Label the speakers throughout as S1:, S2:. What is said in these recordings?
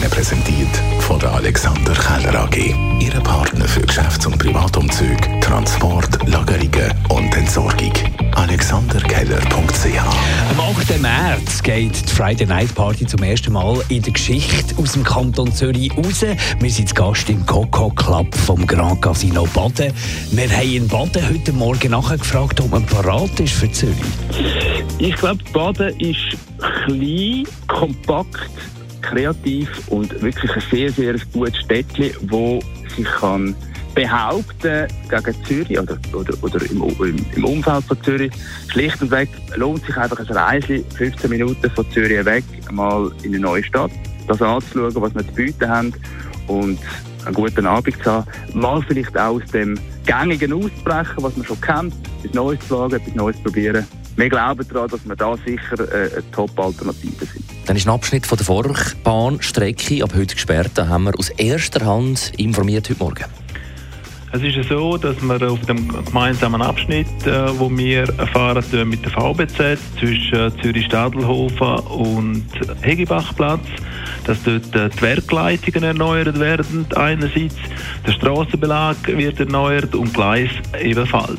S1: Ihnen präsentiert von der Alexander Keller AG. Ihre Partner für Geschäfts- und Privatumzüge, Transport, Lagerungen und Entsorgung. AlexanderKeller.ch
S2: Am 8. März geht die Friday Night Party zum ersten Mal in der Geschichte aus dem Kanton Zürich raus. Wir sind zu Gast im Coco Club vom Grand Casino Baden. Wir haben in Baden heute Morgen nachgefragt, ob man parat ist für Zürich.
S3: Ich glaube, Baden ist klein, kompakt, kreativ und wirklich ein sehr, sehr gutes Städtchen, wo sich kann behaupten gegen Zürich oder, oder, oder im, im, im, Umfeld von Zürich. Schlicht und weg lohnt sich einfach ein Reise 15 Minuten von Zürich weg, mal in eine neue Stadt, das anzuschauen, was wir zu bieten haben und einen guten Abend zu haben. Mal vielleicht auch aus dem Gängigen auszubrechen, was man schon kennt, etwas Neues zu wagen, etwas Neues zu probieren. Wir glauben daran, dass wir da sicher äh, eine Top-Alternative sind.
S4: Dann ist ein Abschnitt von der Vorbahnstrecke ab heute gesperrt. Da haben wir aus erster Hand informiert heute Morgen.
S5: Es ist so, dass wir auf dem gemeinsamen Abschnitt, äh, wo wir fahren mit der VBZ zwischen Zürich-Stadelhofen und Hegebachplatz, dass dort die Werkleitungen erneuert werden einerseits, der Strassenbelag wird erneuert und Gleis ebenfalls.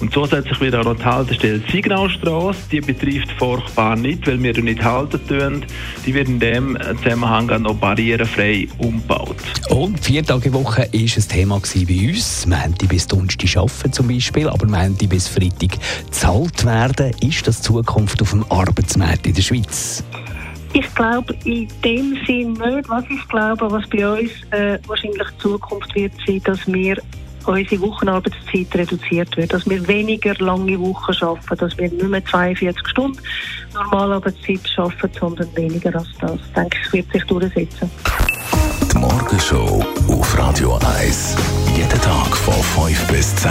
S5: Und zusätzlich wird auch noch die Haltestelle Signalstraße, die betrifft Forchbahn nicht, weil wir nicht halten tun. Die wird in dem Zusammenhang auch noch barrierefrei umgebaut.
S2: Und vier Tage Woche war ein Thema bei uns. Montag bis Donnerstag arbeiten zum Beispiel, aber Montag bis Freitag zahlt werden. Ist das Zukunft auf dem Arbeitsmarkt in der Schweiz?
S6: Ich glaube in dem Sinn nicht. Was ich glaube, was bei uns äh, wahrscheinlich Zukunft wird sein, dass wir unsere Wochenarbeitszeit reduziert wird, dass wir weniger lange Wochen arbeiten, dass wir nicht mehr 42 Stunden Normalarbeitszeit arbeiten, sondern weniger als das. Ich denke, es wird sich durchsetzen.
S1: Die Morgenshow auf Radio 1. Jeden Tag von 5 bis 10.